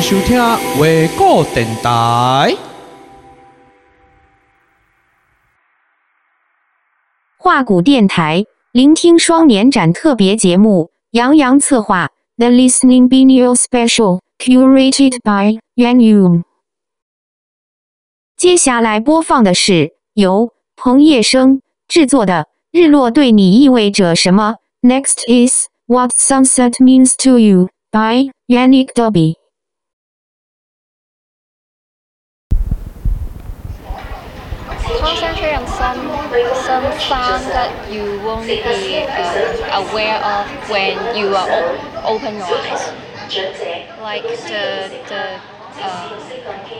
收听维果电台。画谷电台聆听双年展特别节目，杨洋策划，The Listening Biennial Special curated by Yuan Yu。接下来播放的是由彭业生制作的《日落对你意味着什么》。Next is What Sunset Means to You by Yannick Dobby。Some sound that you won't be uh, aware of when you are open your eyes, like the the. Uh,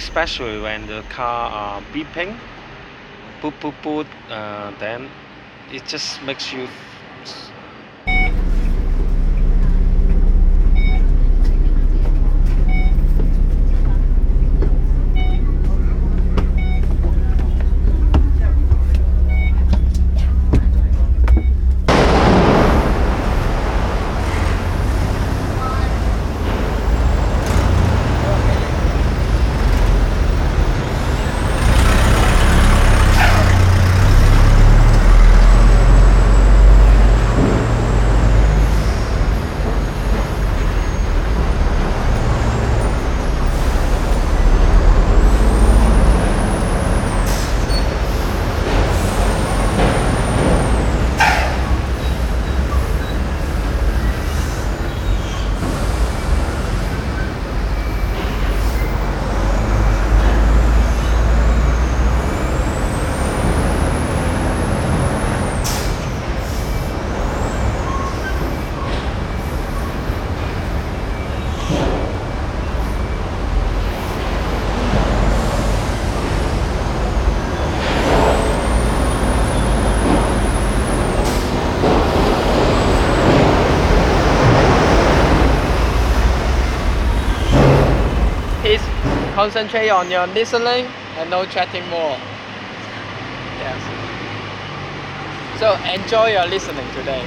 especially when the car are beeping, boop boop boop, uh, then it just makes you concentrate on your listening and no chatting more. Yes. So enjoy your listening today.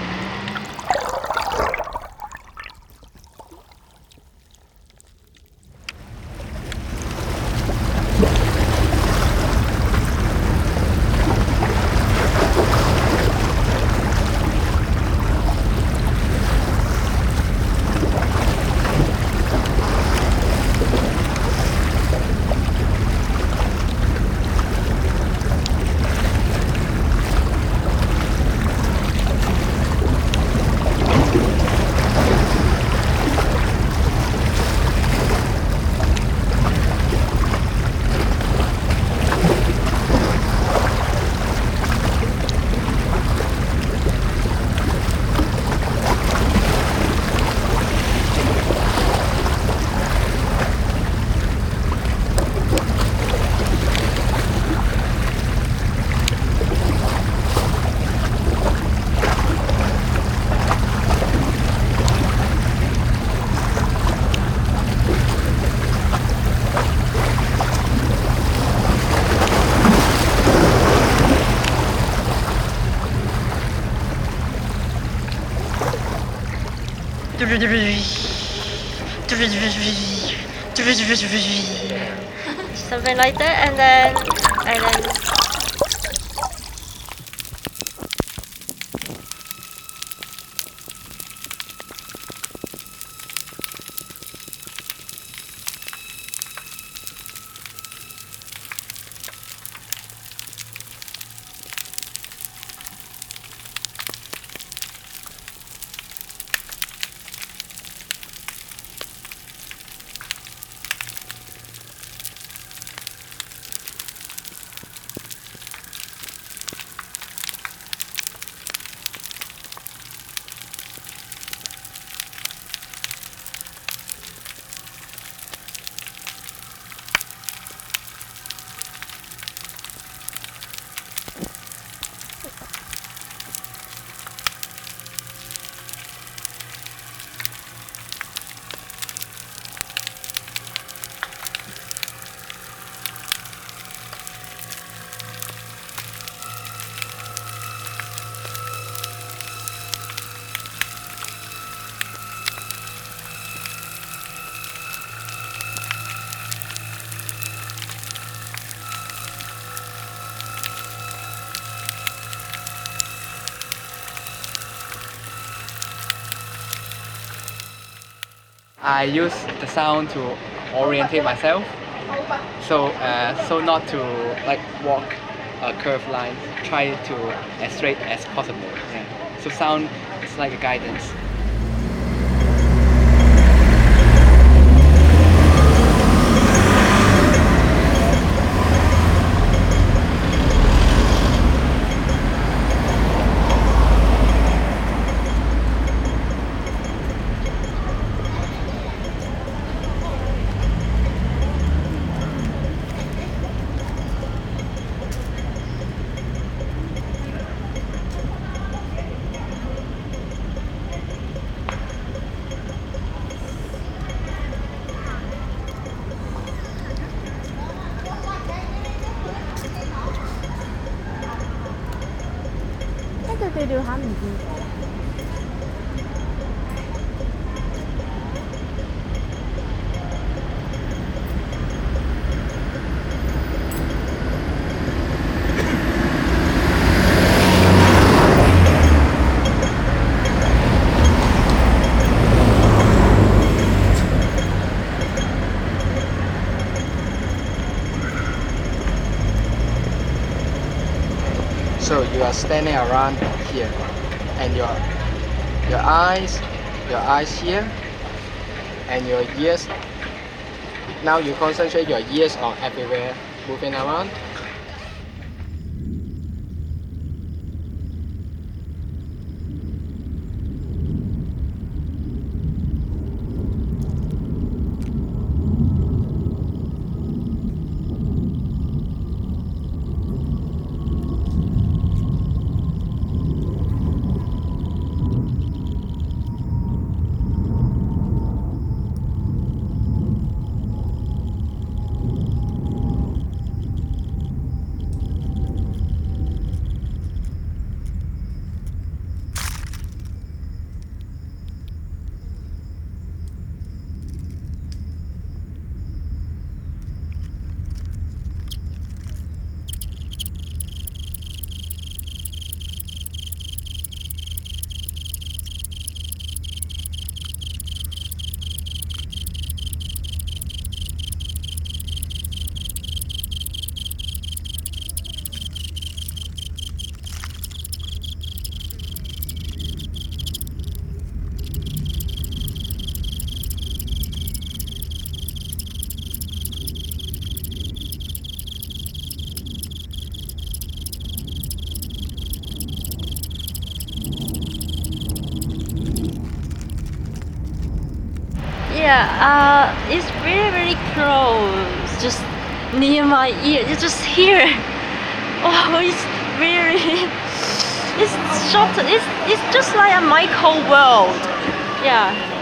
something like that, and then and then I use the sound to orientate myself. So uh, so not to like walk a curved line. Try to as straight as possible. Yeah. So sound is like a guidance. So you are standing around and your your eyes, your eyes here, and your ears. Now you concentrate your ears on everywhere, moving around. Yeah, uh, it's very very close, just near my ear. It's just here. Oh, it's very. It's short. It's it's just like a micro world. Yeah.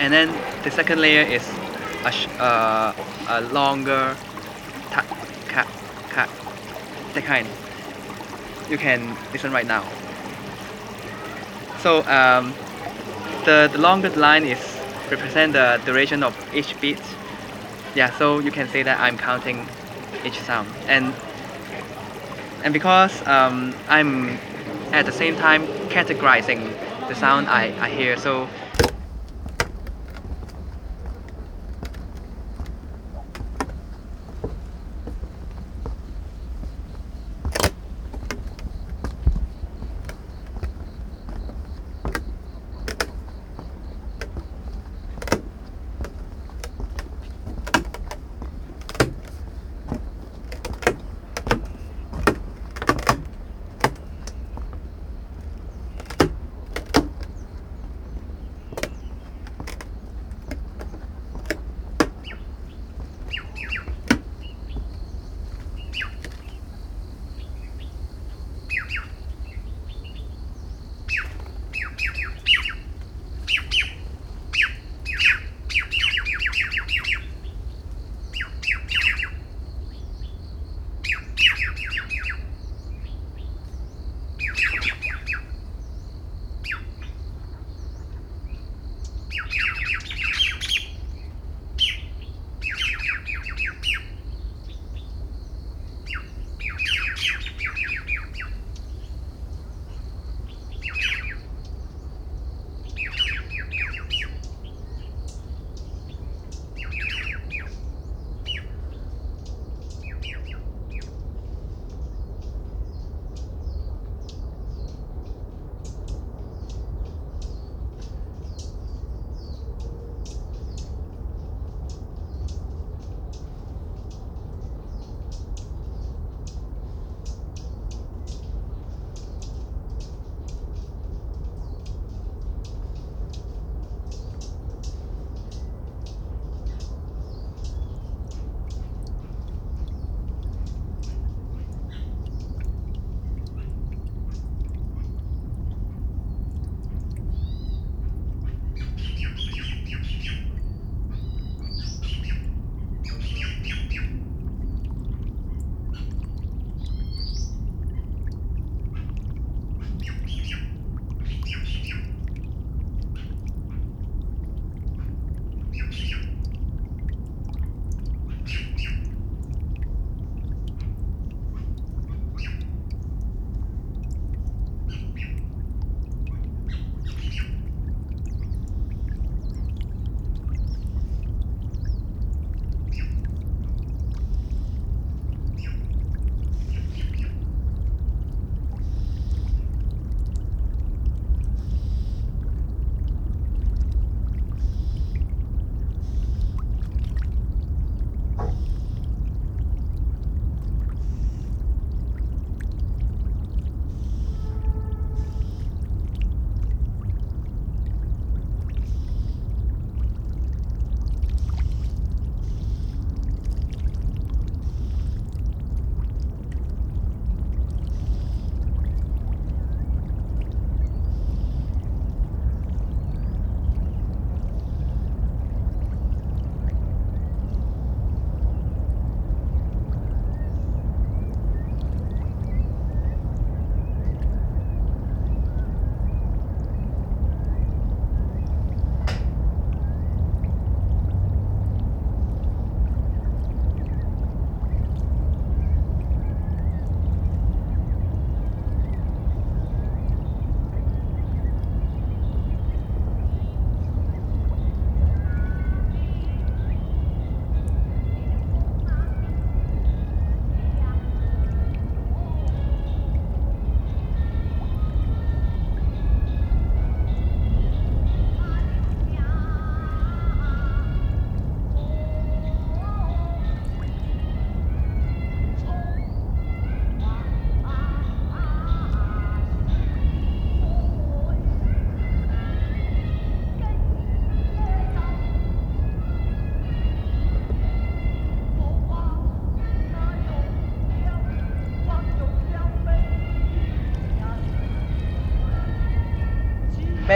And then the second layer is a, uh, a longer ta ka ka that kind. You can listen right now. So um, the, the longer line is represent the duration of each beat. Yeah so you can say that I'm counting each sound. And and because um, I'm at the same time categorizing the sound I, I hear. So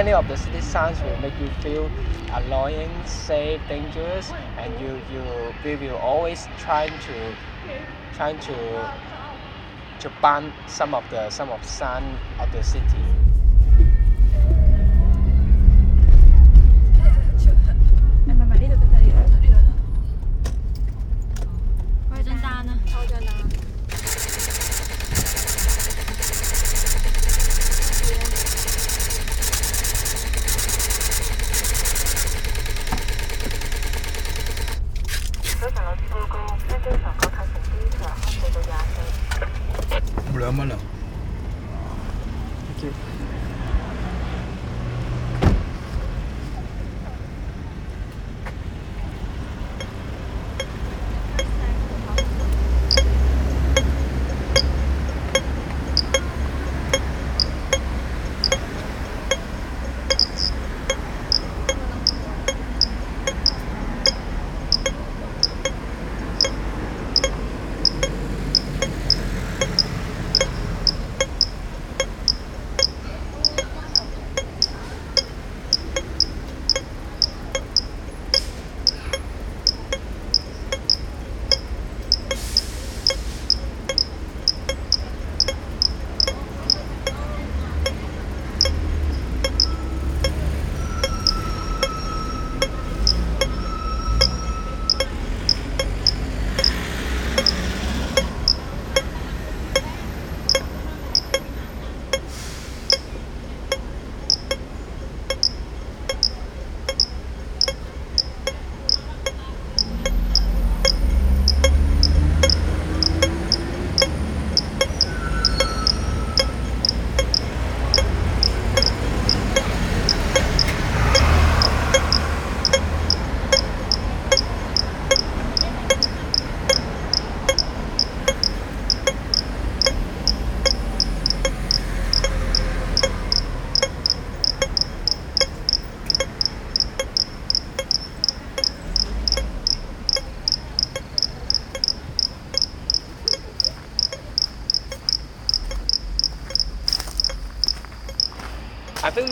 many of the city signs will make you feel annoying, safe, dangerous, and you you we will always trying to trying to to ban some of the some of sign of the city. le Amala.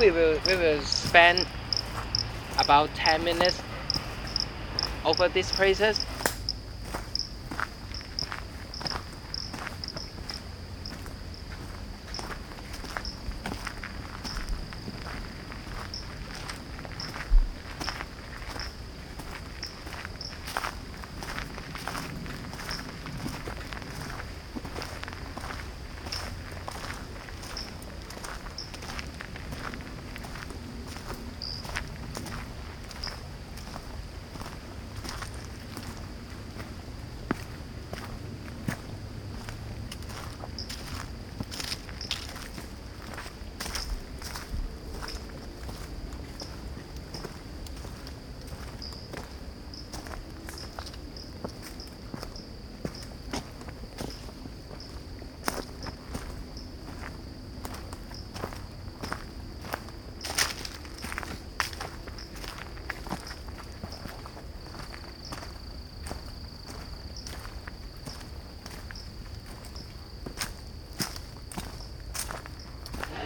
We will we will spend about 10 minutes over these places.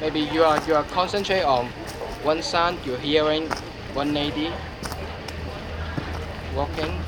Maybe you are you are concentrate on one sound. You're hearing one lady walking.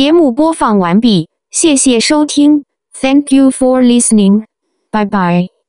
节目播放完毕，谢谢收听，Thank you for listening，拜拜。